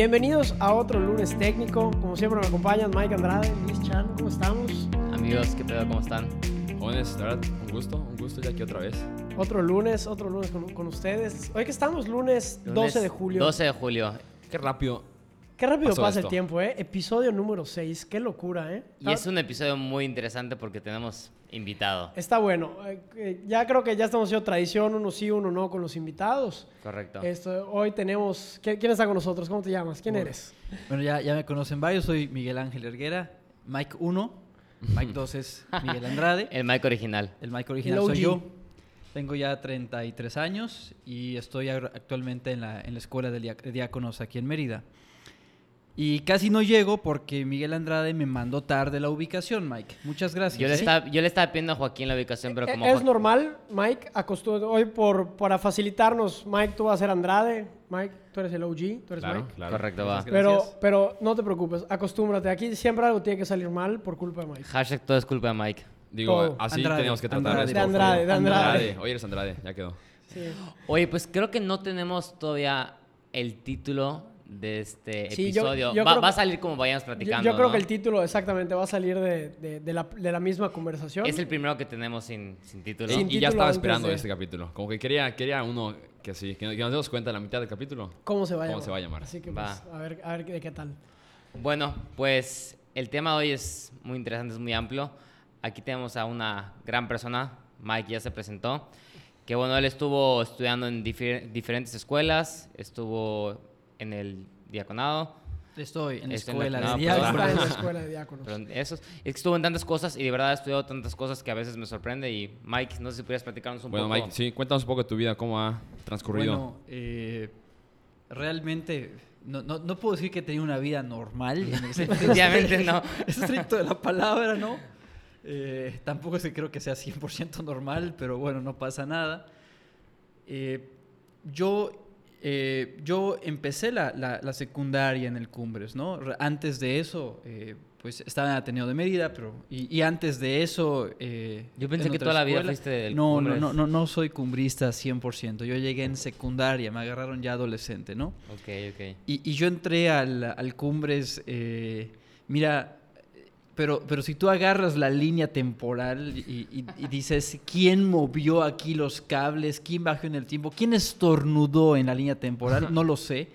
Bienvenidos a otro lunes técnico. Como siempre me acompañan Mike Andrade, Luis Chan, ¿cómo estamos? Amigos, ¿qué pedo? ¿Cómo están? Jóvenes, la verdad, un gusto, un gusto ya aquí otra vez. Otro lunes, otro lunes con, con ustedes. Hoy que estamos lunes, 12 de julio. 12 de julio. Qué rápido. Qué rápido pasa el tiempo, ¿eh? Episodio número 6. Qué locura, ¿eh? Y es un episodio muy interesante porque tenemos invitado. Está bueno. Eh, eh, Ya creo que ya estamos haciendo tradición, uno sí, uno no, con los invitados. Correcto. Esto, hoy tenemos... ¿Quién, está con nosotros? ¿Cómo te llamas? ¿Quién eres? Bueno, ya, ya me conocen varios, soy Miguel Ángel Erguera, Mike 1, Mike 2 es Miguel Andrade, El mic original. el Mike original soy yo. Tengo ya 33 años y estoy actualmente en la, en la escuela de diáconos aquí en Mérida. Y casi no llego porque Miguel Andrade me mandó tarde la ubicación, Mike. Muchas gracias. Yo le, Sí. estaba, yo le estaba pidiendo a Joaquín la ubicación, pero Eh, como... es Joaquín- normal, Mike. Hoy por, para facilitarnos, Mike, tú vas a ser Andrade. Mike, tú eres el OG, tú eres Claro, Mike. claro. Correcto, va. Pero, pero no te preocupes, acostúmbrate. Aquí siempre algo tiene que salir mal por culpa de Mike. Hashtag todo es culpa de Mike. Digo, Todo. así Andrade, tenemos que tratar Andrade, esto, De Andrade, de Andrade. Hoy eres Andrade, ya quedó. Sí. Oye, pues creo que no tenemos todavía el título de este Sí, yo- episodio. yo va, creo va a salir como vayamos Yo, platicando, yo creo ¿no? que el título exactamente va a salir de, de- de la, de la misma conversación. Es el primero que tenemos sin, sin título. Y- Sin y título ya estaba esperando de- este capítulo. Como que quería, quería uno que sí, que, que nos demos cuenta a la mitad del capítulo. ¿Cómo se va a ¿Cómo llamar? se va a llamar? Así que Va. pues, a ver, a ver de qué tal. Bueno, pues el tema de hoy es muy interesante, es muy amplio. Aquí tenemos a una gran persona, Mike ya se presentó, que bueno, él estuvo estudiando en difer- diferentes escuelas, estuvo en el diaconado, Estoy en la Estoy en la- escuela no, de perdón. Está en la diáconos. escuela de diáconos. pero eso, es que estuvo en tantas cosas y de verdad ha estudiado tantas cosas que a veces me sorprende y Mike, no sé si pudieras platicarnos un Bueno, poco. Mike, sí, cuéntanos un poco de tu vida, cómo ha transcurrido. Bueno, eh, realmente no, no, no puedo decir que tenía una vida normal. En el sentido Definitivamente no. estricto de la palabra, ¿no? Eh, tampoco es que creo que sea 100% normal, pero bueno, no pasa nada. Eh, yo, eh, yo empecé la, la- la secundaria en el Cumbres, ¿no? Antes de eso, eh, pues estaba en Ateneo de Mérida, pero... Y, y antes de eso... eh, Yo pensé en que toda la vida fuiste del No, no, Cumbres. no, no, no soy cumbrista 100%. Yo llegué en secundaria, me agarraron ya adolescente, ¿no? Ok, ok. Y, y yo entré al, al Cumbres, eh, mira, pero, pero si tú agarras la línea temporal y, y- y dices, ¿quién movió aquí los cables? ¿Quién bajó en el tiempo? ¿Quién estornudó en la línea temporal? No lo sé.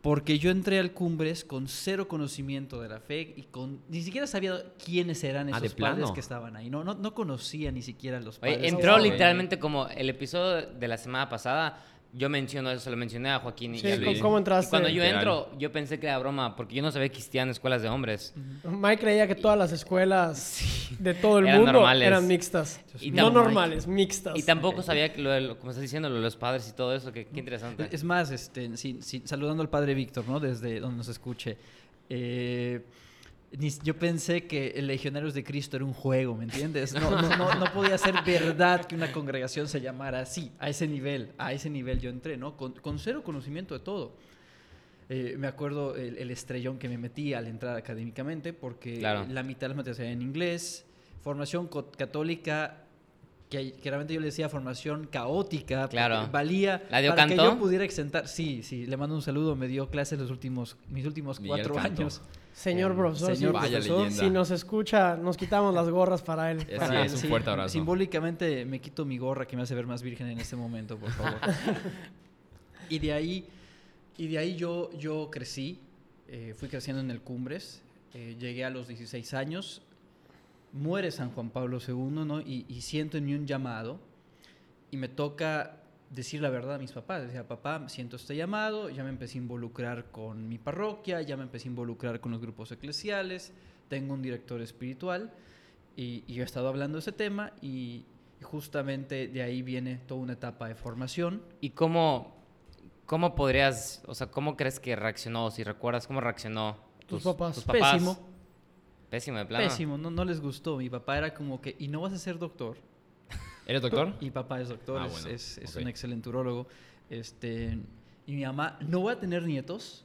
Porque yo entré al Cumbres con cero conocimiento de la fe y con ni siquiera sabía quiénes eran Ah, esos ¿de padres plano? que estaban ahí. No, no, no conocía ni siquiera los Oye, padres. entró literalmente como el episodio de la semana pasada. Yo menciono eso, se lo mencioné a Joaquín y a ¿cómo- Luis. ¿cómo Y entraste? cuando yo entro, yo pensé que era broma, porque yo no sabía que existían escuelas de hombres. Mike creía que todas las escuelas de todo el Eran mundo normales. eran mixtas. Y no normales, mixtas. Y tampoco sabía que lo, de lo- como estás diciendo, lo de los padres y todo eso, que qué interesante. Es más, este, sí, sí, saludando al padre Víctor, ¿no? Desde donde nos escuche. eh, yo pensé que el Legionarios de Cristo era un juego, ¿me entiendes? No, no, no, no podía ser verdad que una congregación se llamara así, a ese nivel, a ese nivel yo entré, ¿no? Con, con cero conocimiento de todo. Eh, me acuerdo el, el estrellón que me metí al entrar académicamente, porque Claro. la mitad de las materias eran en inglés, formación católica, que, realmente yo le decía formación caótica, Claro. valía ¿La dio para que yo pudiera exentar. Sí, sí, le mando un saludo, me dio clases los últimos, mis últimos cuatro años. Señor Eh, profesor, señor si- Vaya profesor, leyenda. si nos escucha, nos quitamos las gorras para él. Para sí, él, es un fuerte abrazo. Simbólicamente me quito mi gorra que me hace ver más virgen en este momento, por favor. y de ahí, y de ahí yo, yo crecí, eh, fui creciendo en el Cumbres, eh, llegué a los 16 años, muere San Juan Pablo II, ¿no? Y, y siento en mí un llamado y me toca decir la verdad a mis papás. Decía, papá, siento este llamado, ya me empecé a involucrar con mi parroquia, ya me empecé a involucrar con los grupos eclesiales, tengo un director espiritual y, y yo he estado hablando de ese tema y, y justamente de ahí viene toda una etapa de formación. ¿Y cómo, cómo podrías, o sea, cómo crees que reaccionó, si recuerdas cómo reaccionó Tus papás. Pésimo, Pésimo de plano. pésimo, no, no les gustó. Mi papá era como que, ¿y no vas a ser doctor? ¿Eres doctor? Mi papá es doctor, Ah, es, bueno, es- es ok. un excelente urólogo. Este, y mi mamá, no voy a tener nietos,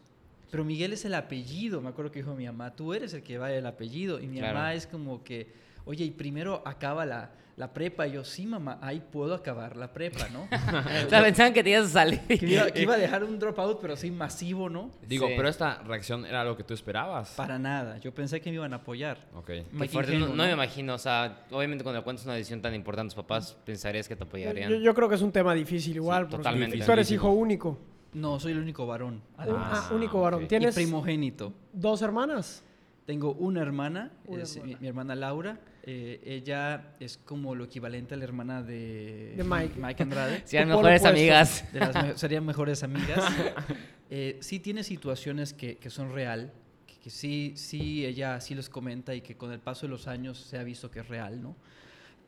pero Miguel es el apellido. Me acuerdo que dijo mi mamá, tú eres el que va el apellido. Y mi Claro. mamá es como que, oye, y primero acaba la, la prepa. Y yo, sí, mamá, ahí puedo acabar la prepa, ¿no? O sea, pensaban que te ibas a salir. que, iba, que iba a dejar un dropout, pero así masivo, ¿no? Digo, Sí. pero esta reacción era lo que tú esperabas. Para nada. Yo pensé que me iban a apoyar. Ok. Fuerte, ingenuo, no, no me imagino, o sea, obviamente cuando cuentas una decisión tan importante a tus papás, pensarías que te apoyarían. Yo, yo creo que es un tema difícil igual. porque totalmente. Tú eres hijo único. No, soy el único varón. Un- Además. ah, único varón. Y ¿Tienes primogénito. dos hermanas? Tengo una hermana, Una es hermana. Mi, mi hermana Laura. Eh, ella es como lo equivalente a la hermana de, De Mike. Andrade. Sean Tu polo mejores amigas. De las me- serían mejores amigas. Eh, sí tiene situaciones que, que son real, que, que sí, sí, ella sí los comenta y que con el paso de los años se ha visto que es real, ¿no?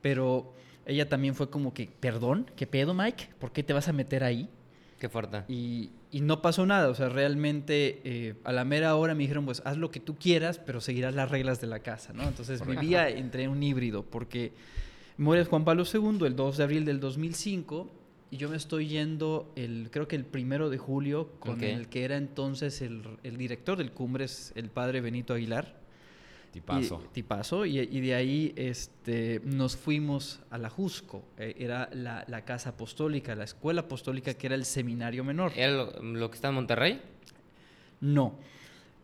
Pero ella también fue como que, perdón, ¿qué pedo, Mike? ¿Por qué te vas a meter ahí? Qué fuerte. Y, y no pasó nada, o sea, realmente eh, a la mera hora me dijeron, pues haz lo que tú quieras, pero seguirás las reglas de la casa, ¿no? Entonces vivía entre un híbrido, porque muere Juan Pablo II el 2 de abril del 2005 y yo me estoy yendo, el, creo que el primero de julio, con el que era entonces el, el director del Cumbres, el padre Benito Aguilar. Tipazo. Y, tipazo. Y, y de ahí este, nos fuimos a la Jusco. eh, era la, la casa apostólica, la escuela apostólica, que era el seminario menor. ¿Era lo, lo que está en Monterrey? No.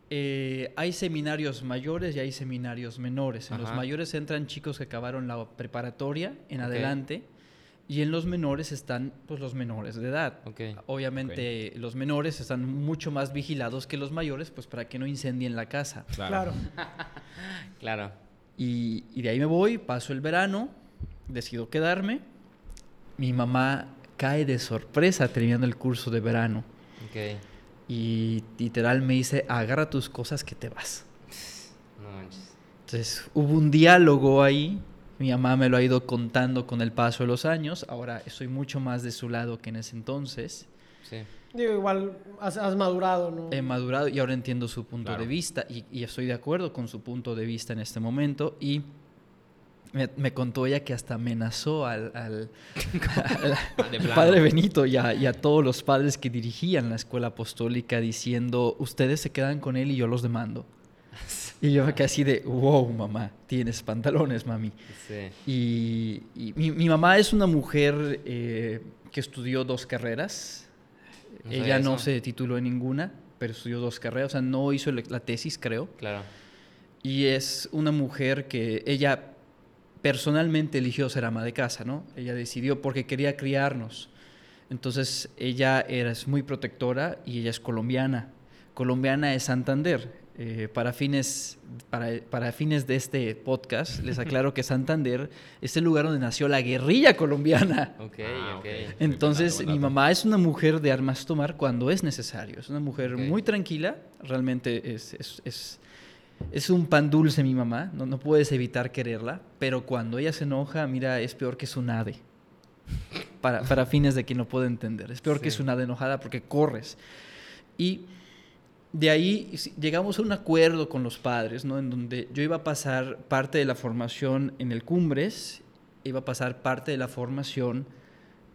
Eh, hay seminarios mayores y hay seminarios menores. En los mayores entran chicos que acabaron la preparatoria en adelante y en los menores están pues, los menores de edad. Ok. Obviamente los menores están mucho más vigilados que los mayores pues para que no incendien la casa. Claro. Claro. Y, y de ahí me voy, paso el verano, decido quedarme. Mi mamá cae de sorpresa terminando el curso de verano Ok. y literal me dice, agarra tus cosas que te vas. No manches. Entonces hubo un diálogo ahí, mi mamá me lo ha ido contando con el paso de los años, ahora estoy mucho más de su lado que en ese entonces. Sí. Digo, igual has, has madurado, ¿no? He madurado y ahora entiendo su punto Claro. de vista y, y estoy de acuerdo con su punto de vista en este momento y me, me contó ella que hasta amenazó al, al- al- De al plano. padre Benito y a, y a todos los padres que dirigían la escuela apostólica diciendo, ustedes se quedan con él y yo los demando. Y yo me quedé así de, wow, mamá, tienes pantalones, mami. Sí. Y, y mi, mi mamá es una mujer eh, que estudió dos carreras. No Ella no se tituló en ninguna, pero estudió dos carreras. O sea, no hizo la la tesis, creo. Claro. Y es una mujer que ella personalmente eligió ser ama de casa, ¿no? Ella decidió porque quería criarnos. Entonces ella era, es muy protectora y ella es colombiana. Colombiana es Santander. Eh, para, fines, para, para fines de este podcast, les aclaro que Santander es el lugar donde nació la guerrilla colombiana. Ok, Ah, ok. ok. Entonces, mi mamá es una mujer de armas tomar cuando es necesario. Es una mujer Ok. muy tranquila. Realmente es, es, es, es un pan dulce mi mamá. No, no puedes evitar quererla. Pero cuando ella se enoja, mira, es peor que su nade. Para, para fines de quien no puede entender. Es peor que Sí. su nade enojada porque corres. Y de ahí llegamos a un acuerdo con los padres, ¿no? En donde yo iba a pasar parte de la formación en el Cumbres, iba a pasar parte de la formación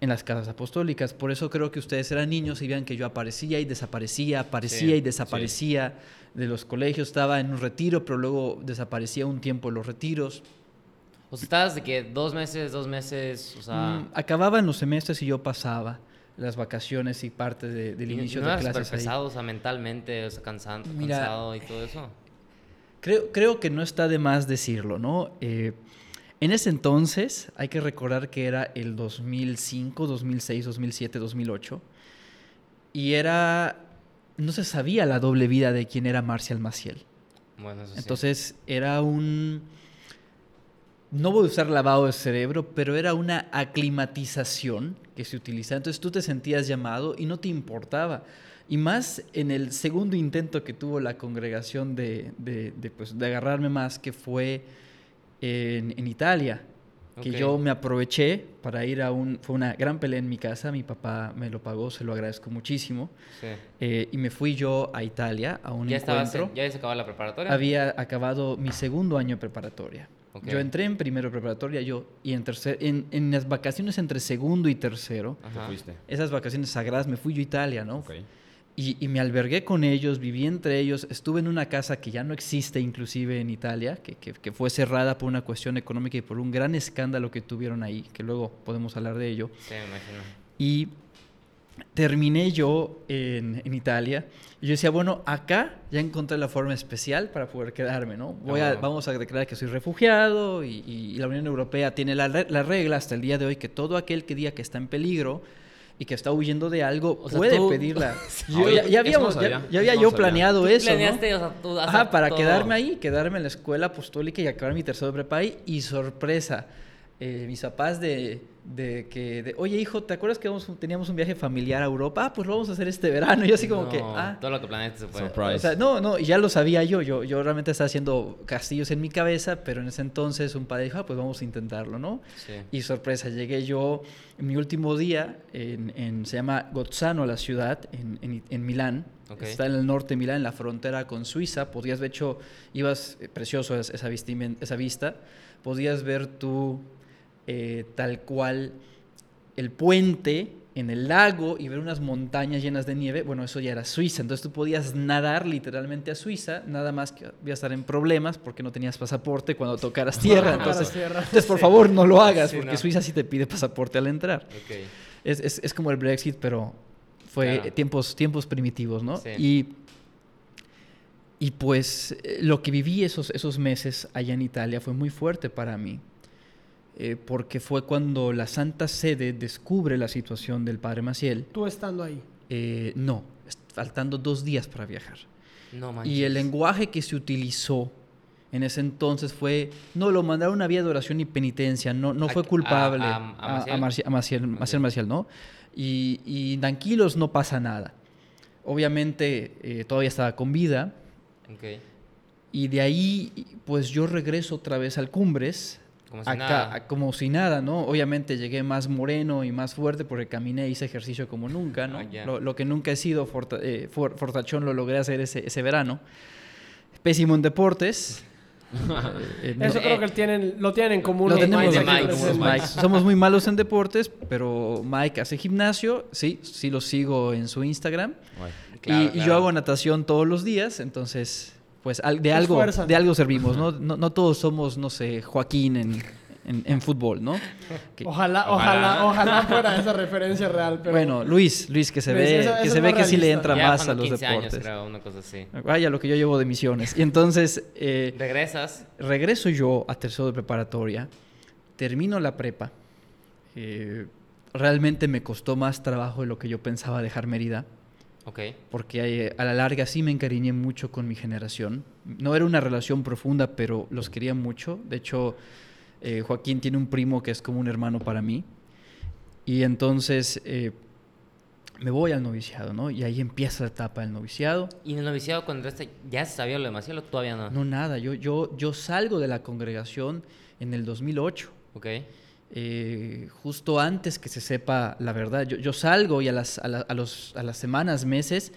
en las casas apostólicas. Por eso creo que ustedes eran niños y vean que yo aparecía y desaparecía, aparecía Sí, y desaparecía de los colegios. Estaba en un retiro, pero luego desaparecía un tiempo de los retiros. O sea, estabas de que dos meses, dos meses, o sea... Mm, acababan los semestres y yo pasaba las vacaciones y parte de- del y- y inicio no de clases súper ahí. pesado, o sea, mentalmente, o sea, cansan- Mira, cansado y todo eso. Creo, creo que no está de más decirlo, ¿no? Eh, en ese entonces, hay que recordar que era el 2005, 2006, 2007, 2008, y era, no se sabía la doble vida de quién era Marcial Maciel. Bueno, eso sí. Entonces, era un, no voy a usar lavado de cerebro, pero era una aclimatización que se utilizaba. Entonces, tú te sentías llamado y no te importaba. Y más en el segundo intento que tuvo la congregación de, de, de, pues, de agarrarme más, que fue en, en Italia, que Ok. yo me aproveché para ir a un... Fue una gran pelea en mi casa, mi papá me lo pagó, se lo agradezco muchísimo. Sí. eh, y me fui yo a Italia a un ¿Ya estabas, encuentro. en- ya habías acabado la preparatoria? Había acabado mi segundo año de preparatoria. Ok. Yo entré en primero preparatoria yo y en tercer en, en las vacaciones entre segundo y tercero, Te Ajá. fuiste. esas vacaciones sagradas me fui yo a Italia, ¿no? Ok. Y, y me albergué con ellos, viví entre ellos, estuve en una casa que ya no existe inclusive en Italia, que, que- que fue cerrada por una cuestión económica y por un gran escándalo que tuvieron ahí, que luego podemos hablar de ello. Sí, me imagino. Y terminé yo en, en Italia. Y yo decía, bueno, acá ya encontré la forma especial para poder quedarme, ¿no? Voy a, Ah. vamos a declarar que soy refugiado y, y la Unión Europea tiene la, la regla hasta el día de hoy que todo aquel que diga que está en peligro y que está huyendo de algo O sea, puede tú- pedirla. Yo- ya, ya eso habíamos, no ya, sabía, ya había no yo sabía. planeado eso, ¿no? Planeaste, o sea, tú hacer Ajá, para todo. quedarme ahí, quedarme en la escuela apostólica y acabar mi tercero de prepa ahí. Y sorpresa, eh, mis papás de, de que, de, oye hijo, ¿te acuerdas que vamos- teníamos un viaje familiar a Europa? Ah, pues lo vamos a hacer este verano. Y yo así como que, ah. Todo lo que planeaste se fue. Surprise. O sea, no, no, y ya lo sabía yo, yo, yo realmente estaba haciendo castillos en mi cabeza, pero en ese entonces un padre dijo, ah, pues vamos a intentarlo, ¿no? Sí. Y sorpresa, llegué yo en mi último día, en, en- se llama Gozzano la ciudad, en, en- en Milán. Está en el norte de Milán, en la frontera con Suiza. Podías, de hecho, ibas, eh, precioso es- esa, esa vista, podías ver tú eh, tal cual el puente en el lago y ver unas montañas llenas de nieve. Bueno, eso ya era Suiza. Entonces tú podías nadar literalmente a Suiza, nada más que ibas a estar en problemas porque no tenías pasaporte cuando tocaras tierra. Entonces, tierra. entonces, por favor, no lo hagas, Sí, porque no. Suiza sí te pide pasaporte al entrar. Es, es- es como el Brexit, pero fue Claro. tiempos, tiempos primitivos, ¿no? Sí. Y, y pues eh, lo que viví esos, esos meses allá en Italia fue muy fuerte para mí, eh, porque fue cuando la Santa Sede descubre la situación del Padre Maciel. Tú estando ahí. Eh, no, faltando dos días para viajar. No manches. Y el lenguaje que se utilizó en ese entonces fue, no, lo mandaron a vía de oración y penitencia, no, no ¿A- fue a- culpable. a- a a, Maciel? Marci- a Maciel, Maciel Maciel, ¿no? Y, y tranquilos, no pasa nada. Obviamente eh, todavía estaba con vida Ok. y de ahí pues yo regreso otra vez al Cumbres. Como si acá, nada. a- como si nada, ¿no? Obviamente llegué más moreno y más fuerte porque caminé, hice ejercicio como nunca, ¿no? Ah, lo, lo que nunca he sido, forta- eh, for- fortachón, lo logré hacer ese, ese verano. Pésimo en deportes. Eh, eh, Eso creo que tienen, lo tienen en común. lo tenemos Mike Mike, somos Mike. Somos muy malos en deportes, pero Mike hace gimnasio, sí, sí lo sigo en su Instagram. Claro, y, y yo hago natación todos los días, entonces, pues al- de algo, esfuerzan. de algo servimos, ¿no? No, no todos somos, no sé, Joaquín en, en, en fútbol, ¿no? Que- Ojalá, Ojalá. ojalá, fuera esa referencia real. Pero bueno, Luis, Luis, que se Luis, ve, eso- que eso se ve que sí le entra Ya más a los 15 deportes. años, creo, una cosa así. Vaya lo que yo llevo de misiones. Y entonces, eh, Regresas. regreso yo a tercero de preparatoria, termino la prepa. eh, realmente me costó más trabajo de lo que yo pensaba dejar Mérida, Ok. porque eh, a la larga sí me encariñé mucho con mi generación. No era una relación profunda, pero los quería mucho. De hecho, eh, Joaquín tiene un primo que es como un hermano para mí. Y entonces eh, me voy al noviciado, ¿no? Y ahí empieza la etapa del noviciado. ¿Y en el noviciado cuando ya se sabía lo demasiado o todavía no? No, nada. Yo, yo, yo salgo de la congregación en el 2008. Ok. Eh, justo antes que se sepa la verdad. Yo, yo salgo y a las, a, la- a los, a las semanas, meses,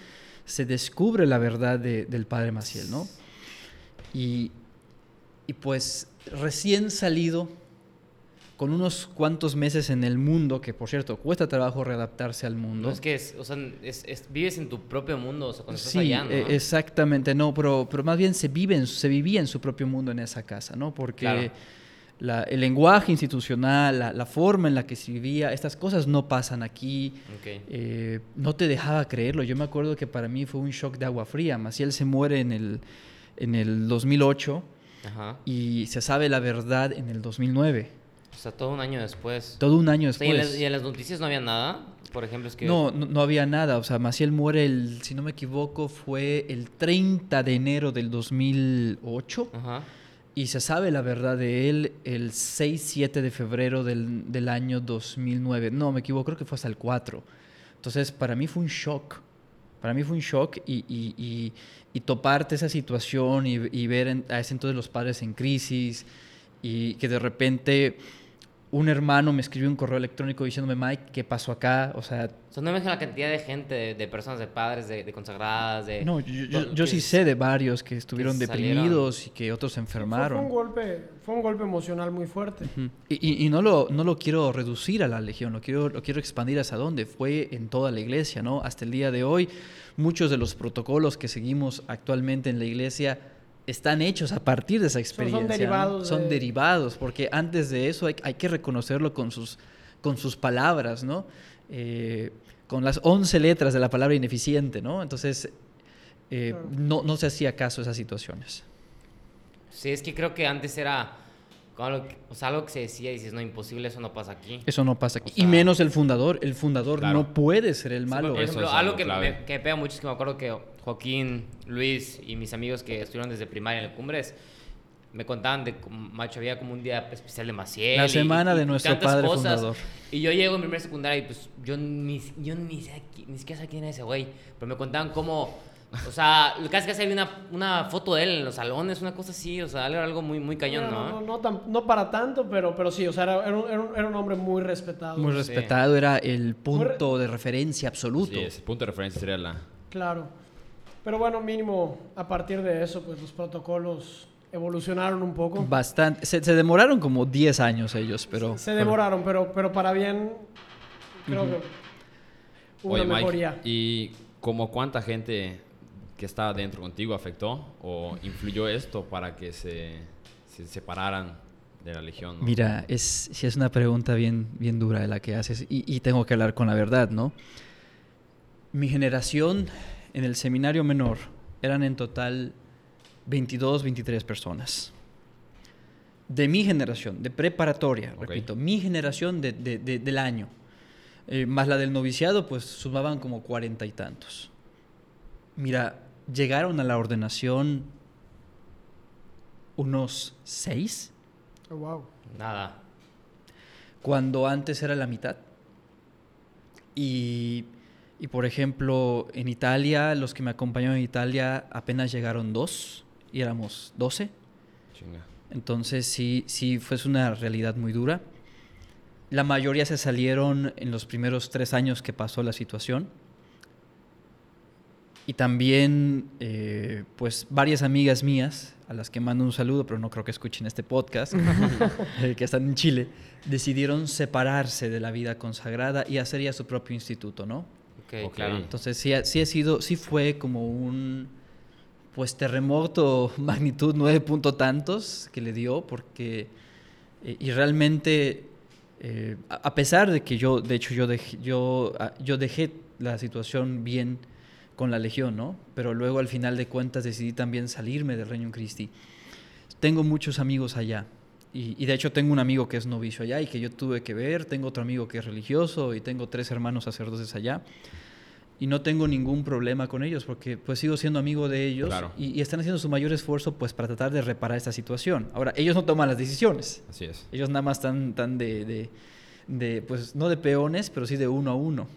se descubre la verdad de- del padre Maciel, ¿no? Y, y pues recién salido, con unos cuantos meses en el mundo, que por cierto, cuesta trabajo readaptarse al mundo. No es que es, o sea, es, es- vives en tu propio mundo, o sea, cuando estás Sí, allá, ¿no? eh, exactamente, no, pero, pero más bien se, vive en- se vivía en su propio mundo en esa casa, ¿no? Porque Claro. La- el lenguaje institucional, la, la forma en la que se vivía, estas cosas no pasan aquí. Ok. eh, no te dejaba creerlo. Yo me acuerdo que para mí fue un shock de agua fría. Maciel se muere en el, en el 2008 Ajá. y se sabe la verdad en el 2009. O sea, todo un año después. Todo un año O sea, ¿y, en después. las, y en las noticias no había nada? Por ejemplo, es que... No, no, no había nada. O sea, Maciel muere, el, si no me equivoco, fue el 30 de enero del 2008. Ajá. Y se sabe la verdad de él el 6-7 de febrero del, del año 2009. No, me equivoco, creo que fue hasta el 4. Entonces, para mí fue un shock. Para mí fue un shock y, y, y- y toparte esa situación y, ver a ese entonces los padres en crisis y que de repente un hermano me escribió un correo electrónico diciéndome, Mike, ¿qué pasó acá? O sea, sea, no me imagino la cantidad de gente, de, de personas, de padres, de, de consagradas, de... no, yo, yo- sí sé de varios que estuvieron deprimidos y que otros se Fue, fue enfermaron. un golpe, fue un golpe emocional muy fuerte. Y, y- y no, lo, no lo quiero reducir a la legión, lo quiero, lo quiero expandir hasta dónde. Fue en toda la iglesia, ¿no? Hasta el día de hoy, muchos de los protocolos que seguimos actualmente en la iglesia están hechos a partir de esa experiencia. ¿no? derivados Son de- derivados, porque antes de eso hay, hay que reconocerlo con sus, con sus palabras, ¿no? Eh, con las 11 letras de la palabra ineficiente, ¿no? Entonces, eh, Claro. no, no se hacía caso a esas situaciones. Sí, es que creo que antes era... algo que- o sea, algo que se decía y dices, no, imposible, eso no pasa aquí. Eso no pasa aquí. O sea- y menos el fundador. El fundador Claro. no puede ser el Sí, malo. por Eso ejemplo, es algo algo que me, que me pega mucho es que me acuerdo que Joaquín, Luis y mis amigos que estuvieron desde primaria en el Cumbres me contaban de macho había como un día especial de Maciel. La semana y- de y nuestro padre cosas. fundador. Y yo llego en primer secundaria y pues yo ni, yo ni sé qui- ni siquiera sé quién es ese güey, pero me contaban cómo o sea, casi casi había una, una foto de él en los salones, una cosa así, o sea, era algo muy muy cañón, no, ¿no? no, no, tan- no para tanto, pero, pero sí, o sea, era, era un, era un- era un hombre muy respetado. Muy Sí. respetado, era el punto de referencia absoluto. Sí, ese punto de referencia sería la... Claro. Pero bueno, mínimo, a partir de eso, pues los protocolos evolucionaron un poco. Bastante. Se, se demoraron como 10 años ellos, pero. Se demoraron, pero, pero para bien, creo que hubo Oye, una Mike, mejoría. ¿y como cuánta gente que estaba dentro contigo afectó o influyó esto para que se, se separaran de la legión? ¿no? Mira, es, sí es una pregunta bien, bien dura de la que haces y, y tengo que hablar con la verdad, ¿no? Mi generación en el seminario menor eran en total 22, 23 personas. De mi generación, de preparatoria, repito, mi generación de- de- de- del año, eh, más la del noviciado, pues sumaban como cuarenta y tantos. Mira, llegaron a la ordenación unos seis Oh, wow. Nada. cuando antes era la mitad. Y, y, por ejemplo, en Italia, los que me acompañaron en Italia apenas llegaron dos y éramos 12. Chinga. Entonces sí, sí fue una realidad muy dura. La mayoría se salieron en los primeros tres años que pasó la situación. Y también, eh, pues, varias amigas mías, a las que mando un saludo, pero no creo que escuchen este podcast, eh, que están en Chile, decidieron separarse de la vida consagrada y hacer ya su propio instituto, ¿no? Ok, Ok. claro. Entonces sí, sí ha sido, sí fue como un pues terremoto magnitud nueve punto tantos que le dio, porque eh, y realmente eh, a pesar de que yo, de hecho yo dejé, yo, ah, yo dejé la situación bien con la legión, ¿no? Pero luego al final de cuentas decidí también salirme del Reino Christi. Tengo muchos amigos allá. Y de hecho tengo un amigo que es novicio allá y que yo tuve que ver, tengo otro amigo que es religioso y tengo tres hermanos sacerdotes allá y no tengo ningún problema con ellos porque pues sigo siendo amigo de ellos Claro. y, y están haciendo su mayor esfuerzo pues para tratar de reparar esta situación. Ahora, ellos no toman las decisiones, Así es. ellos nada más están, están de, de, de, pues no de peones, pero sí de uno a uno.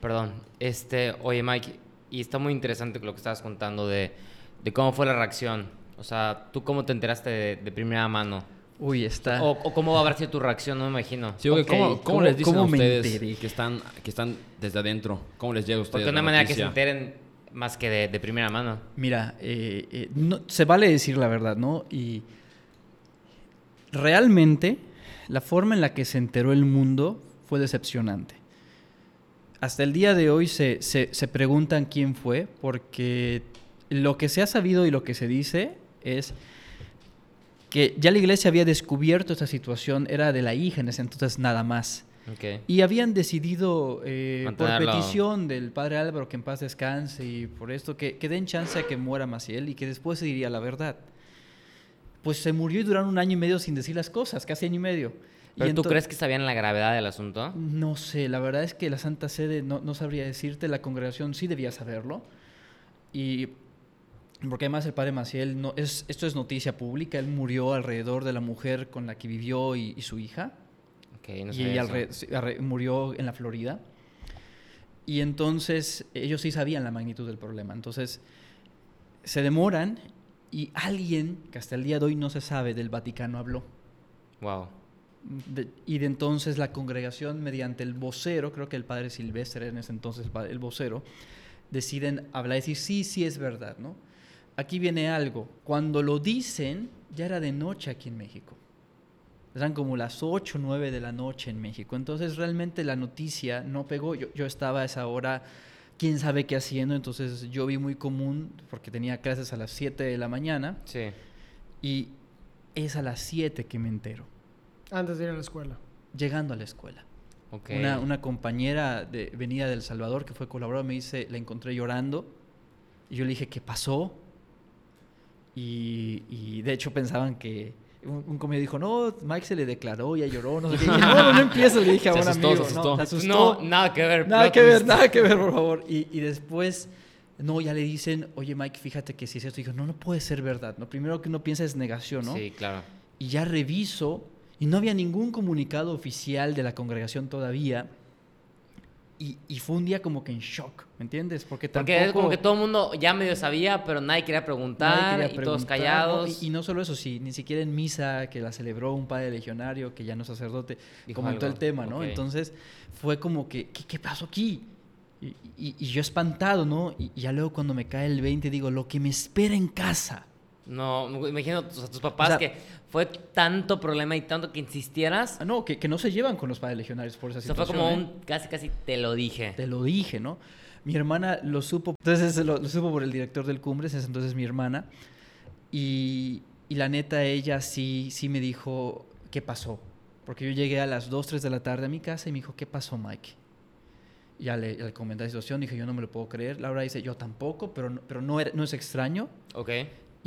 Perdón. Este, oye, Mike, y está muy interesante lo que estabas contando de, de cómo fue la reacción. O sea, ¿tú cómo te enteraste de, de primera mano? Uy, está... O, o cómo va a haber sido tu reacción, no me imagino. Sí, güey, Ok, ¿cómo, cómo ¿cómo- les dicen cómo a me ustedes que están, que están desde adentro? ¿Cómo les llega a ustedes Porque hay la manera que se enteren más que de, de primera mano. Mira, eh, eh, no- se vale decir la verdad, ¿no? Y realmente la forma en la que se enteró el mundo fue decepcionante. Hasta el día de hoy se, se- se preguntan quién fue, porque lo que se ha sabido y lo que se dice es que ya la iglesia había descubierto esta situación, era de la hija en ese entonces nada más. Y habían decidido, eh, por petición del padre Álvaro, que en paz descanse y por esto, que, que den chance a que muera Maciel y que después se diría la verdad. Pues se murió y duraron un año y medio sin decir las cosas, casi año y medio. Y ¿Pero tú ento- crees que sabían la gravedad del asunto? No sé, la verdad es que la Santa Sede no, no sabría decirte, la congregación sí debía saberlo. Y porque además el padre Maciel, no, es, esto es noticia pública, él murió alrededor de la mujer con la que vivió y- y su hija Ok, no y ella alre- murió en la Florida. Y entonces ellos sí sabían la magnitud del problema. Entonces se demoran y alguien, que hasta el día de hoy no se sabe, del Vaticano habló. Wow. De- y de entonces la congregación, mediante el vocero, creo que el padre Silvestre en ese entonces el, el vocero, deciden hablar y decir, sí, sí es verdad, ¿no? Aquí viene algo. Cuando lo dicen, ya era de noche aquí en México. Eran como las 8 o 9 de la noche en México. Entonces realmente la noticia no pegó. Yo, yo estaba a esa hora, quién sabe qué haciendo. Entonces yo vi muy común, porque tenía clases a las 7 de la mañana, Sí. y es a las 7 que me entero, Antes de ir a la escuela. llegando a la escuela. Ok. Una, una compañera de venida del Salvador que fue colaboradora me dice, la encontré llorando. Y yo le dije, ¿qué pasó? Y, y de hecho pensaban que... Un, un dijo, no, Mike se le declaró, ya lloró, no sé qué. Dije, no, no, no empiezo, le dije a Se un asustó, amigo. se no, asustó. se asustó. No, nada que ver. Nada que ver, nada que ver, por favor. Y, y después, no, ya le dicen, oye Mike, fíjate que si es esto. Y dijo, no, no puede ser verdad. Lo primero que uno piensa es negación, ¿no? Sí, claro. y ya reviso y no había ningún comunicado oficial de la congregación todavía. Y, y fue un día como que en shock, ¿me entiendes? Porque tampoco... Porque es como que todo el mundo ya medio sabía, pero nadie quería preguntar nadie quería y todos callados. ¿no? Y, y no solo eso, sí, ni siquiera en misa, que la celebró un padre legionario, que ya no es sacerdote, Dijo comentó algo, el tema, ¿no? Entonces fue como que, ¿qué, qué pasó aquí? Y, y- yo espantado, ¿no? Y, y ya luego cuando me cae el 20 digo, lo que me espera en casa. No, imagino o sea, tus papás O sea- que fue tanto problema y tanto que insistieras. Ah, no, que, que no se llevan con los padres legionarios por esa O sea, fue situación. como ¿eh? un casi, casi te lo dije. Te lo dije, ¿no? Mi hermana lo supo, entonces lo, lo supo por el director del Cumbres, es entonces mi hermana, y, y la neta ella sí, sí me dijo, ¿qué pasó? Porque yo llegué a las 2, 3 de la tarde a mi casa y me dijo, ¿qué pasó, Mike? Ya le, ya le comenté la situación, dije, yo no me lo puedo creer. Laura dice, yo tampoco, pero, pero no, era- no es extraño. Ok.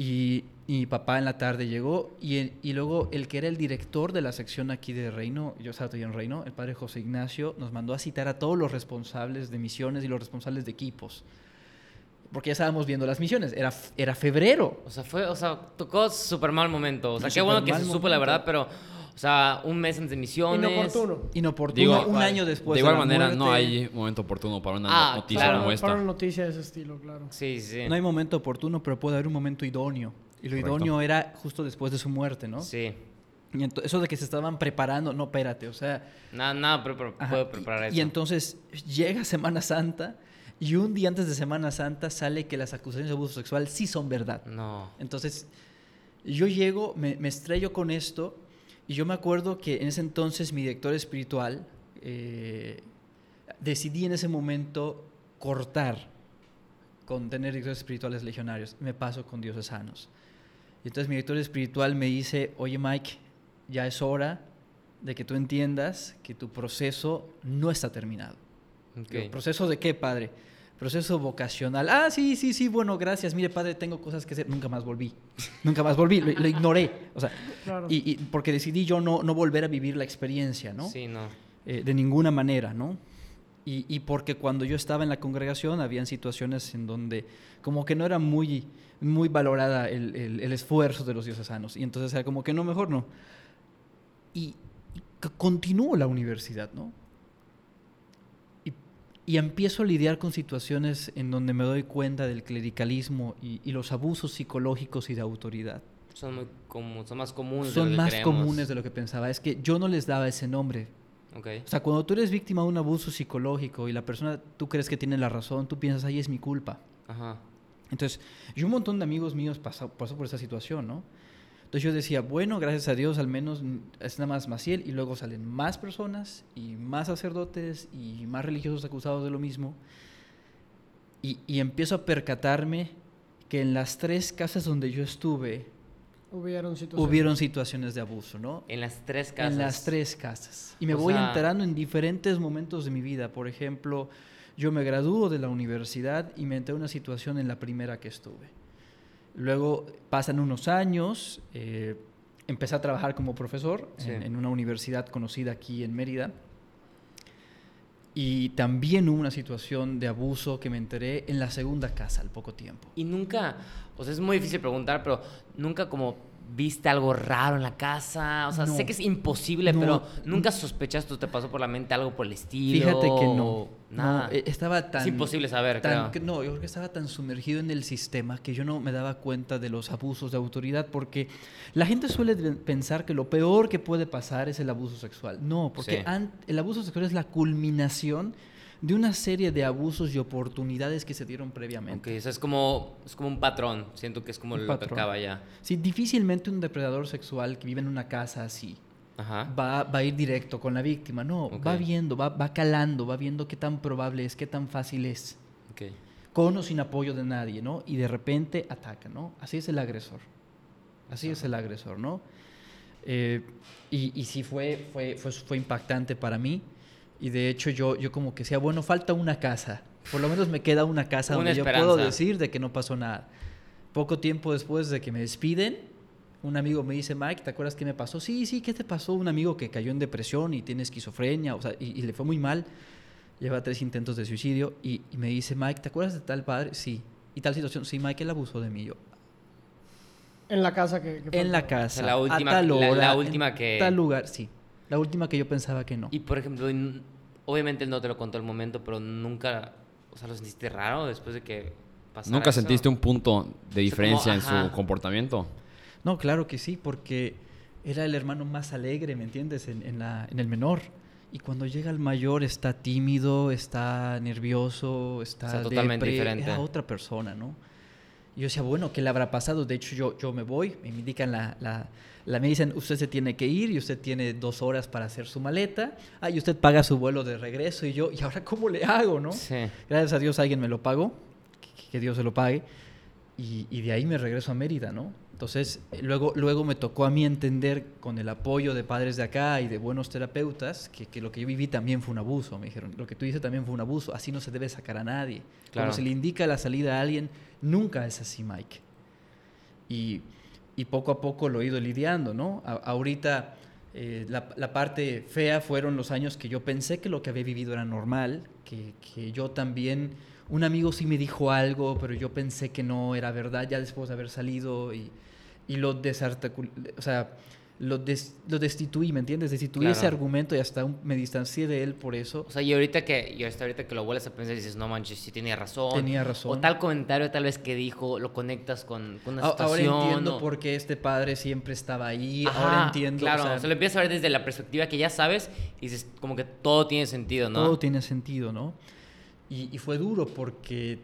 Y, y mi papá en la tarde llegó y, el- y luego el que era el director de la sección aquí de Reino, yo estaba todavía en Reino, el padre José Ignacio, nos mandó a citar a todos los responsables de misiones y los responsables de equipos. Porque ya estábamos viendo las misiones, era, era febrero. O sea, fue, o sea, tocó súper mal momento. O sea, Un qué bueno que se supo la verdad, pero, sea, un mes antes de misiones. Inoportuno. Inoportuno, Digo, un año después. de igual la manera, no hay momento oportuno para una Ah, noticia claro. como Para, esta. para una noticia de ese estilo, claro. Sí, sí. No hay momento oportuno, pero puede haber un momento idóneo. Y lo Correcto. idóneo era justo después de su muerte, ¿no? Sí. Y eso de que se estaban preparando, no, espérate, o sea, Nada, nada pero, pero puedo y- preparar y, eso. entonces llega Semana Santa y un día antes de Semana Santa sale que las acusaciones de abuso sexual sí son verdad. No. Entonces yo llego, me, me estrello con esto y yo me acuerdo que en ese entonces mi director espiritual eh, decidí en ese momento cortar con tener directores espirituales legionarios. Me paso con dioses sanos. Y entonces mi director espiritual me dice, oye Mike, ya es hora de que tú entiendas que tu proceso no está terminado. Ok. Digo, ¿Proceso de qué, padre? Proceso vocacional. Ah, sí, sí, sí, bueno, gracias. Mire, padre, tengo cosas que hacer. Nunca más volví. Nunca más volví. Lo, lo ignoré. O sea, Claro. y, y porque decidí yo no, no volver a vivir la experiencia, ¿no? Sí, no. Eh, de ninguna manera, ¿no? Y, y porque cuando yo estaba en la congregación habían situaciones en donde como que no era muy, muy valorada el, el- el esfuerzo de los diocesanos. Y entonces era como que no, mejor no. Y, y c- continúo la universidad, ¿no? Y, empiezo a lidiar con situaciones en donde me doy cuenta del clericalismo y, y los abusos psicológicos y de autoridad. Son, muy son más comunes. de Son lo que más creemos. comunes de lo que pensaba. Es que yo no les daba ese nombre. Ok. O sea, cuando tú eres víctima de un abuso psicológico y la persona tú crees que tiene la razón, tú piensas, ahí es mi culpa. Ajá. Entonces, y un montón de amigos míos pasó, pasó por esa situación, ¿no? Entonces yo decía, bueno, gracias a Dios, al menos es nada más Maciel, y luego salen más personas, y más sacerdotes, y más religiosos acusados de lo mismo. Y, y empiezo a percatarme que en las tres casas donde yo estuve, Hubieron situaciones. hubieron situaciones de abuso, ¿no? En las tres casas. En las tres casas. Y me O voy sea- enterando en diferentes momentos de mi vida. Por ejemplo, yo me gradúo de la universidad y me enteré en una situación en la primera que estuve. Luego pasan unos años, eh, empecé a trabajar como profesor Sí. en, en una universidad conocida aquí en Mérida. Y también hubo una situación de abuso que me enteré en la segunda casa al poco tiempo. Y nunca, o sea, es muy difícil preguntar, pero nunca como viste algo raro en la casa? O sea, No. sé que es imposible, No. pero nunca sospechaste o te pasó por la mente algo por el estilo. Fíjate que no. Nada. No, eh, estaba tan... es imposible saber, tan- creo. que- no, yo creo que estaba tan sumergido en el sistema que yo no me daba cuenta de los abusos de autoridad porque la gente suele pensar que lo peor que puede pasar es el abuso sexual. No, porque Sí. el abuso sexual es la culminación de una serie de abusos y oportunidades que se dieron previamente. Ok, o sea, es como, es como un patrón. Siento que es como Un lo patrón. que acaba ya. Sí, difícilmente un depredador sexual que vive en una casa así Ajá. va, va a ir directo con la víctima. No, Ok. va viendo, va, va calando, va viendo qué tan probable es, qué tan fácil es. Ok. con o sin apoyo de nadie, ¿no? Y de repente ataca, ¿no? Así es el agresor. Así es el agresor, ¿no? Eh, y, y sí fue, fue, fue, fue impactante para mí. Y de hecho yo, yo como que decía, bueno, falta una casa. Por lo menos me queda una casa Una donde yo puedo decir de que no pasó nada. Poco tiempo después de que me despiden, un amigo me dice, Mike, ¿te acuerdas qué me pasó? Sí, sí, ¿qué te pasó? Un amigo que cayó en depresión y tiene esquizofrenia, o sea, y, y le fue muy mal. Lleva tres intentos de suicidio y, y me dice, Mike, ¿te acuerdas de tal padre? Sí. ¿Y tal situación? Sí, Mike, él abusó de mí. Yo, En la casa que... que en la casa. la última- a tal la- la hora, última en que- Tal lugar, sí. La última que yo pensaba que no. Y por ejemplo, en- obviamente él no te lo contó al momento, pero nunca, o sea, lo sentiste raro después de que pasara ¿Nunca eso? sentiste un punto de diferencia en ajá. su comportamiento? No, claro que sí, porque era el hermano más alegre, ¿me entiendes? En, en la, en el menor. Y cuando llega el mayor está tímido, está nervioso, está... O sea, totalmente depre, diferente. Era otra persona, ¿no? Y yo decía, bueno, ¿qué le habrá pasado? De hecho, yo, yo me voy, me indican la, la, la- Me dicen, usted se tiene que ir y usted tiene dos horas para hacer su maleta. Ah, y usted paga su vuelo de regreso. Y yo, ¿y ahora cómo le hago, no? Sí. Gracias a Dios alguien me lo pagó, que, que Dios se lo pague, y, y de ahí me regreso a Mérida, ¿no? Entonces, eh, luego, luego me tocó a mí entender con el apoyo de padres de acá y de buenos terapeutas que, que lo que yo viví también fue un abuso. Me dijeron, lo que tú dices también fue un abuso, así no se debe sacar a nadie. Claro. Cuando se le indica la salida a alguien, nunca es así, Mike. Y, y poco a poco lo he ido lidiando, ¿no? A- ahorita eh, la, la parte fea fueron los años que yo pensé que lo que había vivido era normal, que, que yo también, un amigo sí me dijo algo, pero yo pensé que no era verdad ya después de haber salido y, y lo desarticulé, o sea, lo, des- lo destituí, ¿me entiendes? Destituí ese argumento y hasta un- me distancié de él por eso. O sea, y ahorita que, y hasta ahorita que lo vuelves a pensar dices, no manches, sí tenía razón. Tenía razón. O tal comentario tal vez que dijo, lo conectas con, con una A- situación. Ahora entiendo o- por qué este padre siempre estaba ahí. Ajá, ahora entiendo. o Claro, sea, o sea, lo empiezas a ver desde la perspectiva que ya sabes y dices, como que todo tiene sentido, ¿no? Todo tiene sentido, ¿no? Y, y fue duro porque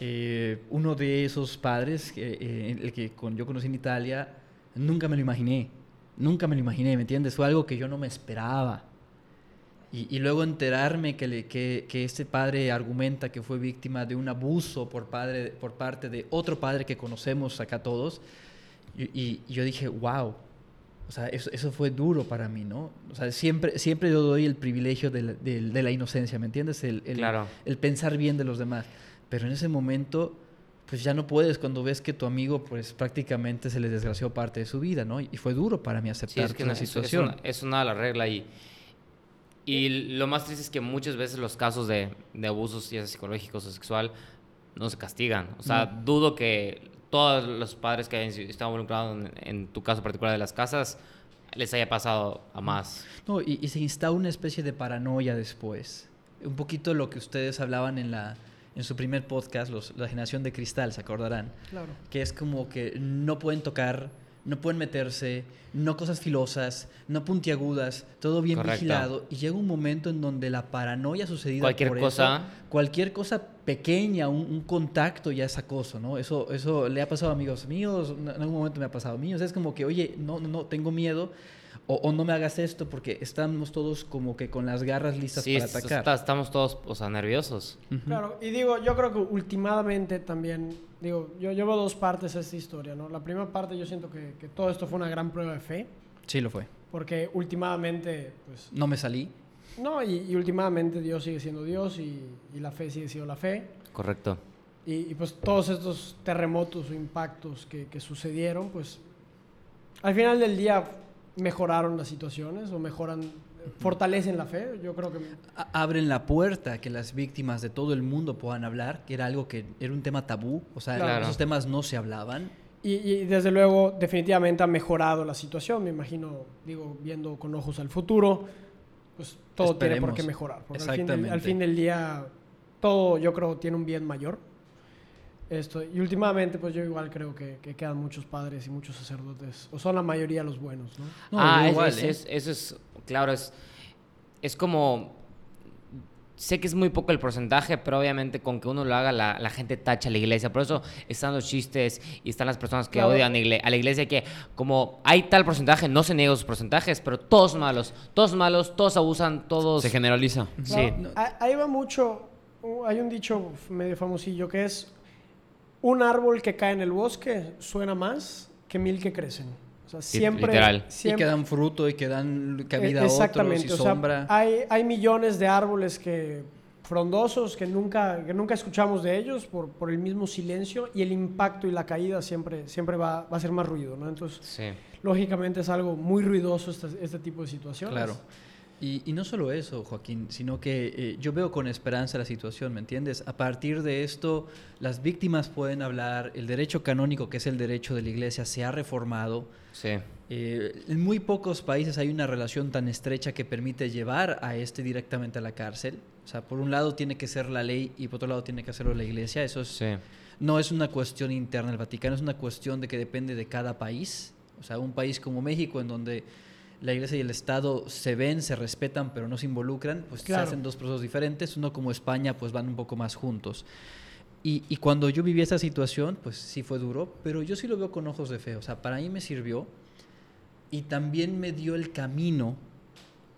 eh, uno de esos padres, eh, el que con, yo conocí en Italia, nunca me lo imaginé. Nunca me lo imaginé, ¿me entiendes? Fue algo que yo no me esperaba. Y, y luego enterarme que, le- que, que este padre argumenta que fue víctima de un abuso por, padre, por parte de otro padre que conocemos acá todos. Y, y- y yo dije, wow. O sea, eso, eso fue duro para mí, ¿no? O sea, siempre, siempre yo doy el privilegio de la, del- de la inocencia, ¿me entiendes? El, el- Claro. el pensar bien de los demás. Pero en ese momento, pues ya no puedes cuando ves que tu amigo, pues prácticamente se le desgració parte de su vida, ¿no? Y fue duro para mí Sí, aceptar es que la no, es, es situación. una, es una la regla y, y lo más triste es que muchas veces los casos de, de abusos, ya sea psicológicos o sexual, no se castigan. O sea, dudo que todos los padres que hayan estado involucrados en, en tu caso particular de las casas les haya pasado a más. No, y, y se instaura una especie de paranoia después. Un poquito lo que ustedes hablaban en, la, en su primer podcast, los- la generación de cristal, se acordarán. Claro. que es como que no pueden tocar, no pueden meterse, no cosas filosas, no puntiagudas, todo bien Correcto. vigilado. Y llega un momento en donde la paranoia sucedida Cualquier por cosa. eso, cualquier cosa pequeña, un, un contacto ya es acoso, ¿no? Eso, eso le ha pasado a amigos míos, en algún momento me ha pasado a mí. O sea, es como que, oye, no, no, no, tengo miedo. O, o no me hagas esto porque estamos todos como que con las garras listas Sí, para atacar. está- estamos todos o sea, nerviosos. Claro, y digo, yo creo que últimamente también, digo, yo llevo dos partes a esta historia, ¿no? La primera parte yo siento que, que todo esto fue una gran prueba de fe, Sí, lo fue. porque últimamente, pues, No me salí. no, y, y últimamente Dios sigue siendo Dios y, y la fe sigue siendo la fe. Correcto. Y, y, pues todos estos terremotos o impactos que, que sucedieron, pues al final del día mejoraron las situaciones o mejoran, fortalecen la fe. Yo creo que a- abren la puerta a que las víctimas de todo el mundo puedan hablar, que era algo que era un tema tabú, o sea, Claro. esos temas no se hablaban y, y desde luego, definitivamente ha mejorado la situación, me imagino, digo, viendo con ojos al futuro, pues todo tiene por Esperemos. qué mejorar. Porque al fin, Exactamente. al fin del día, todo yo creo tiene un bien mayor. Esto, y últimamente, pues yo igual creo que, que quedan muchos padres y muchos sacerdotes, o son la mayoría los buenos, ¿no? No, ah, igual, es- ¿eh? es- eso es, claro, es, es como, sé que es muy poco el porcentaje, pero obviamente con que uno lo haga, la, la gente tacha a la iglesia. Por eso están los chistes y están las personas que Claro. odian a la iglesia, que como hay tal porcentaje, no se niegan sus porcentajes, pero todos malos, todos malos, todos abusan, todos... Se generaliza. Sí. Ahí va mucho, uh, hay un dicho medio famosillo que es, un árbol que cae en el bosque suena más que mil que crecen. O sea, siempre... literal. Y siempre que dan fruto y que dan cabida Eh, a otros y Exactamente, o sea, sombra. hay, hay millones de árboles que frondosos que nunca, que nunca escuchamos de ellos por, por el mismo silencio y el impacto y la caída siempre, siempre va, va a ser más ruido, ¿no? Entonces, Sí. lógicamente es algo muy ruidoso este, este tipo de situaciones. Claro. Y, y no solo eso, Joaquín, sino que eh, yo veo con esperanza la situación, ¿me entiendes? A partir de esto, las víctimas pueden hablar, el derecho canónico, que es el derecho de la iglesia, se ha reformado. Sí. Eh, en muy pocos países hay una relación tan estrecha que permite llevar a este directamente a la cárcel. O sea, por un lado tiene que ser la ley y por otro lado tiene que hacerlo la iglesia. Eso es, Sí. no es una cuestión interna del Vaticano, es una cuestión de que depende de cada país. O sea, un país como México, en donde la iglesia y el Estado se ven, se respetan, pero no se involucran, pues Claro. se hacen dos procesos diferentes. Uno como España, pues van un poco más juntos. Y, y cuando yo viví esa situación, pues sí fue duro, pero yo sí lo veo con ojos de fe. O sea, para mí me sirvió y también me dio el camino,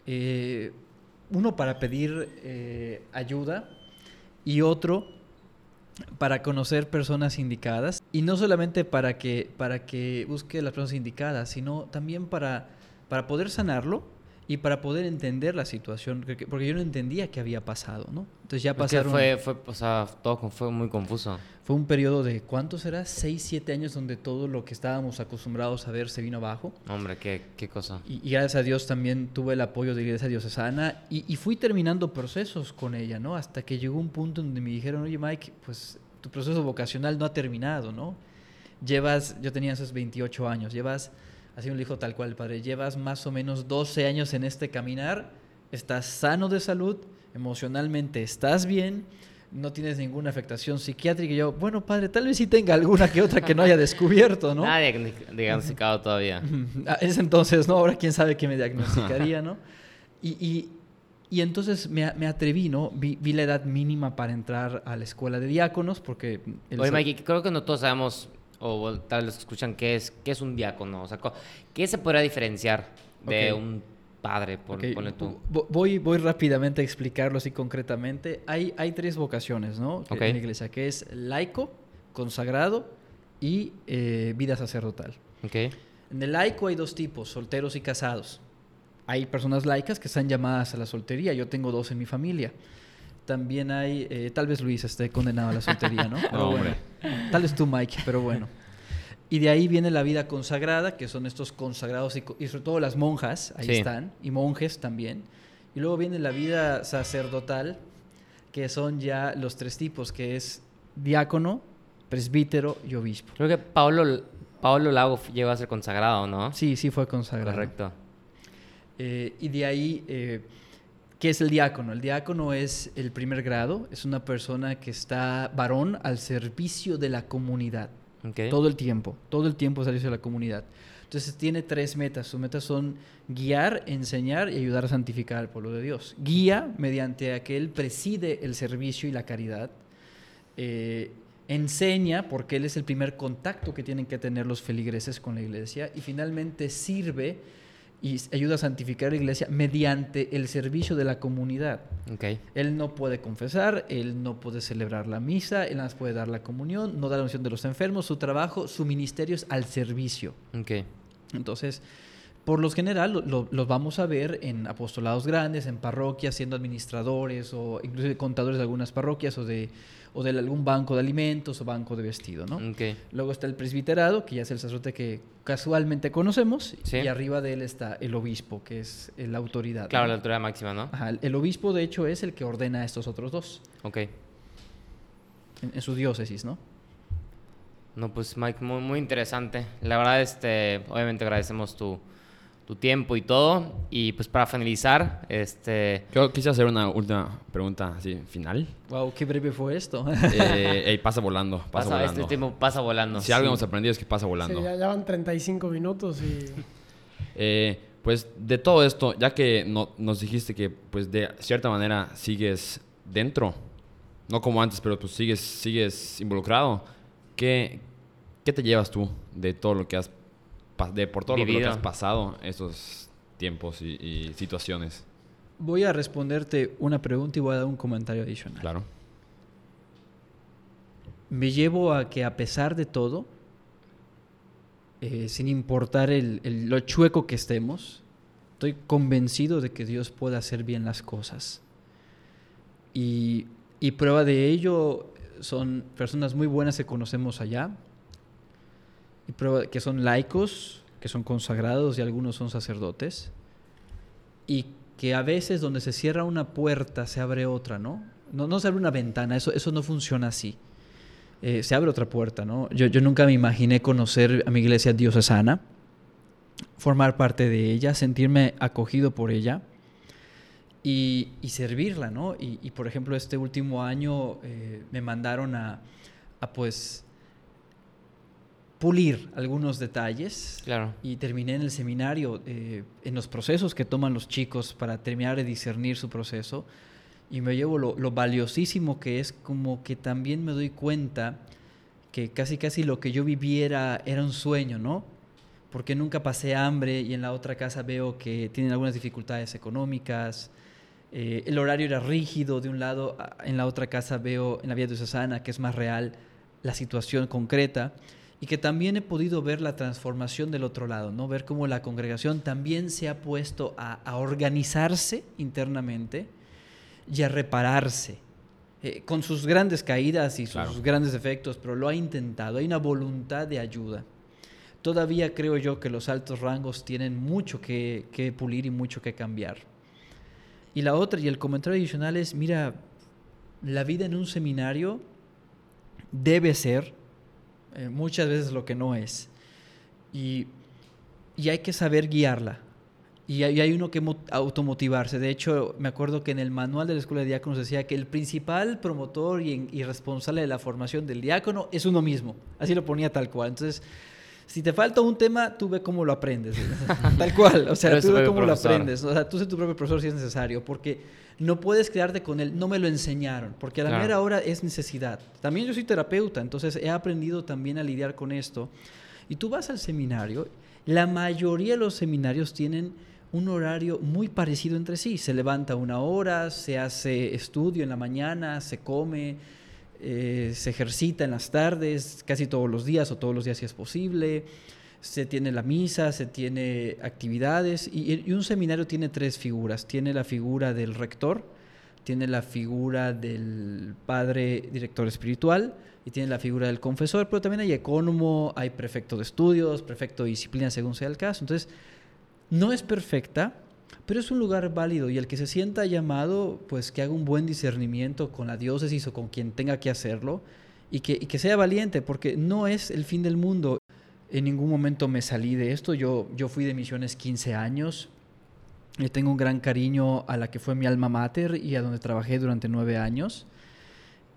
eh, uno para pedir eh, ayuda y otro para conocer personas indicadas y no solamente para que para que busque las personas indicadas sino también para para poder sanarlo y para poder entender la situación porque yo no entendía qué había pasado no entonces ya pasaron fue, fue, o sea, todo fue muy confuso. fue un periodo de cuánto será seis siete años donde todo lo que estábamos acostumbrados a ver se vino abajo Hombre, qué, qué cosa. y, y gracias a Dios también tuve el apoyo de la Iglesia Diocesana y, y fui terminando procesos con ella, ¿no? Hasta que llegó un punto donde me dijeron, oye Mike, pues tu proceso vocacional no ha terminado, ¿no? Llevas, yo tenía esos 28 años, llevas, así me lo dijo tal cual padre, llevas más o menos 12 años en este caminar, estás sano de salud, emocionalmente estás bien, no tienes ninguna afectación psiquiátrica. Y yo, bueno, padre, tal vez sí tenga alguna que otra que no haya descubierto, ¿no? Nadie ha diagnosticado todavía. A ese entonces, ¿no? Ahora quién sabe qué me diagnosticaría, ¿no? Y, y, y entonces me, me atreví, ¿no? Vi, vi la edad mínima para entrar a la escuela de diáconos porque... el Oye, Mikey, creo que no todos sabemos, o tal vez escuchan, qué es, qué es un diácono. O sea, ¿qué se podría diferenciar de un padre, por, Ok, ponle tú? vo- Voy, voy rápidamente a explicarlo así concretamente. Hay, hay tres vocaciones, ¿no? En la iglesia, que es laico, consagrado y eh, vida sacerdotal. En el laico hay dos tipos, solteros y casados. Hay personas laicas que están llamadas a la soltería. Yo tengo dos en mi familia. También hay, eh, tal vez Luis esté condenado a la soltería, ¿no? Pero No, bueno. Tal vez tú, Mike, pero bueno. Y de ahí viene la vida consagrada, que son estos consagrados y, sobre todo las monjas, ahí Sí. están, y monjes también. Y luego viene la vida sacerdotal, que son ya los tres tipos, que es diácono, presbítero y obispo. Creo que Pablo, Pablo Lago llegó a ser consagrado, ¿no? Sí, sí fue consagrado. Correcto. Eh, y de ahí, eh, ¿qué es el diácono? El diácono es el primer grado, es una persona que está varón al servicio de la comunidad. Ok. Todo el tiempo, todo el tiempo al servicio de la comunidad. Entonces tiene tres metas. Sus metas son guiar, enseñar y ayudar a santificar al pueblo de Dios. Guía mediante a que él preside el servicio y la caridad. Eh, enseña porque él es el primer contacto que tienen que tener los feligreses con la iglesia. Y finalmente sirve y ayuda a santificar la iglesia mediante el servicio de la comunidad. Ok. Él no puede confesar, él no puede celebrar la misa, él no puede dar la comunión, no da la unción de los enfermos, su trabajo, su ministerio es al servicio. Ok. Entonces, por lo general, lo- lo- los vamos a ver en apostolados grandes, en parroquias, siendo administradores o incluso contadores de algunas parroquias o de, o de algún banco de alimentos o banco de vestido, ¿no? Ok. Luego está el presbiterado, que ya es el sacerdote que casualmente conocemos, Sí. y arriba de él está el obispo, que es la autoridad. Claro, ¿no? la autoridad máxima, ¿no? Ajá, el- el obispo, de hecho, es el que ordena a estos otros dos Ok. en, en su diócesis, ¿no? No, pues Mike, muy, muy interesante. La verdad, este, obviamente agradecemos tu, tu tiempo y todo. Y pues para finalizar, este... Yo quisiera hacer una última pregunta así, final. Wow, qué breve fue esto. Eh, ey, pasa volando, pasa, Pasa, volando. este tiempo pasa volando. Si algo Sí. hemos aprendido es que pasa Sí, volando. ya, ya van 35 minutos y... Eh, pues de todo esto, ya que no- nos dijiste que pues de cierta manera sigues dentro, no como antes, pero pues sigues, sigues involucrado, ¿qué, qué te llevas tú de todo lo que has, de por todo lo que- lo que Vivido. has pasado estos tiempos y, y situaciones? Voy a responderte una pregunta y voy a dar un comentario adicional. Claro. Me llevo a que a pesar de todo, eh, sin importar el- el- lo chueco que estemos, estoy convencido de que Dios puede hacer bien las cosas. Y, y prueba de ello son personas muy buenas que conocemos allá, que son laicos, que son consagrados y algunos son sacerdotes, y que a veces donde se cierra una puerta se abre otra, ¿no? No, se abre una ventana, eso, eso no funciona así eh, se abre otra puerta, ¿no? Yo, yo nunca me imaginé conocer a mi iglesia diocesana, formar parte de ella, sentirme acogido por ella y, servirla, ¿no? Y, por ejemplo, este último año eh, me mandaron a, pues, pulir algunos detalles Claro. y terminé en el seminario, eh, en los procesos que toman los chicos para terminar de discernir su proceso. Y me llevo lo, lo valiosísimo que es como que también me doy cuenta que casi casi lo que yo viviera era un sueño, ¿no? Porque nunca pasé hambre y en la otra casa veo que tienen algunas dificultades económicas. eh, el horario era rígido de un lado, en la otra casa veo en la vía diocesana que es más real la situación concreta y que también he podido ver la transformación del otro lado, ¿no? Ver cómo la congregación también se ha puesto a, a organizarse internamente y a repararse, eh, con sus grandes caídas y sus Claro. grandes defectos, pero lo ha intentado, hay una voluntad de ayuda. Todavía creo yo que los altos rangos tienen mucho que, que pulir y mucho que cambiar. Y la otra, y el comentario adicional es, mira, la vida en un seminario debe ser eh, muchas veces lo que no es. Y, y hay que saber guiarla. Y hay, hay uno que mo- automotivarse. De hecho, me acuerdo que en el manual de la Escuela de Diáconos decía que el principal promotor y, y responsable de la formación del diácono es uno mismo. Así lo ponía tal cual. Entonces, si te falta un tema, tú ve cómo lo aprendes. tal cual. O sea, tú ve cómo lo aprendes. O sea, tú sé tu propio profesor si es necesario. Porque no puedes quedarte con él. No me lo enseñaron. Porque a la Claro. mera hora es necesidad. También yo soy terapeuta. Entonces, he aprendido también a lidiar con esto. Y tú vas al seminario. La mayoría de los seminarios tienen un horario muy parecido entre sí. Se levanta una hora, se hace estudio en la mañana, se come, eh, se ejercita en las tardes, casi todos los días o todos los días si es posible. Se tiene la misa, se tiene actividades y, un seminario tiene tres figuras. Tiene la figura del rector, tiene la figura del padre director espiritual y tiene la figura del confesor, pero también hay ecónomo, hay prefecto de estudios, prefecto de disciplina según sea el caso. Entonces, no es perfecta, pero es un lugar válido y el que se sienta llamado, pues que haga un buen discernimiento con la diócesis o con quien tenga que hacerlo y que sea valiente, porque no es el fin del mundo. En ningún momento me salí de esto, yo, yo fui de misiones 15 años, le tengo un gran cariño a la que fue mi alma mater y a donde trabajé durante nueve años.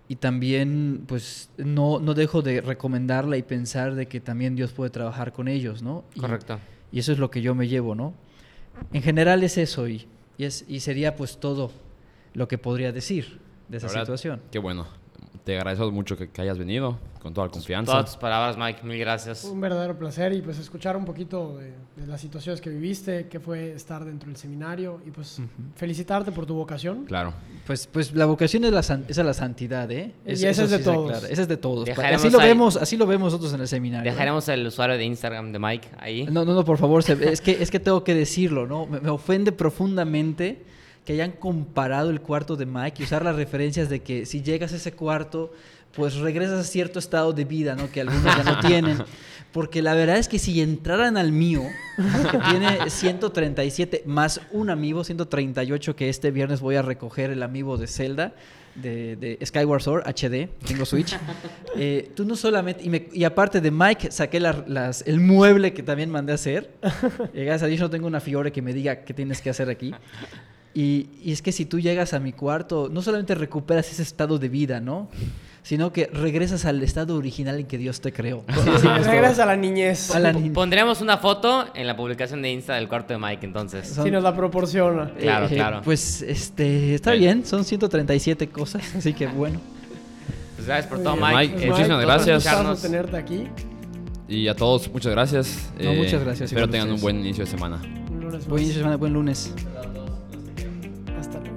Y también, pues, no, no dejo de recomendarla y pensar de que también Dios puede trabajar con ellos, ¿no? Y- Correcto. y eso es lo que yo me llevo, ¿no? En general es eso y, y, es, y sería pues todo lo que podría decir de esa situación. Qué bueno. Te agradezco mucho que, que hayas venido con toda la confianza. Todas tus palabras, Mike. Mil gracias. Un verdadero placer y pues escuchar un poquito de, de las situaciones que viviste, qué fue estar dentro del seminario y pues felicitarte por tu vocación. Claro. Pues, pues la vocación es, la san- es a la santidad, ¿eh? Y esa es de se todos. Esa es de todos. Así lo, ahí- vemos, así lo vemos nosotros en el seminario. ¿eh? Dejaremos el usuario de Instagram de Mike ahí. No, no, no, por favor, es que, es que tengo que decirlo, ¿no? Me, me ofende profundamente que hayan comparado el cuarto de Mike y usar las referencias de que si llegas a ese cuarto, pues regresas a cierto estado de vida, ¿no? Que algunos ya no tienen. Porque la verdad es que si entraran al mío, que tiene 137 más un amigo, 138 que este viernes voy a recoger el amigo de Zelda, de, de Skyward Sword HD, tengo Switch. Eh, tú no solamente, y, me- y aparte de Mike, saqué la- las, el mueble que también mandé a hacer. Eh, gracias a Dios no tengo una figura que me diga qué tienes que hacer aquí. Y, y es que si tú llegas a mi cuarto, no solamente recuperas ese estado de vida, ¿no? Sino que regresas al estado original en que Dios te creó. Regresas a la niñez. A la Po- ni- Pondremos una foto en la publicación de Insta del cuarto de Mike, entonces. Son- Si nos la proporciona. Claro, Eh, eh, claro. Pues este, está bien, son 137 cosas, así que bueno. Pues gracias por todo. Mike. Mike, Eh, muchísimas por gracias. gustazo tenerte aquí. Y a todos, muchas gracias. No, muchas gracias, Espero tengan un buen inicio de semana. Un lunes Buen inicio de semana, buen lunes. Hasta luego.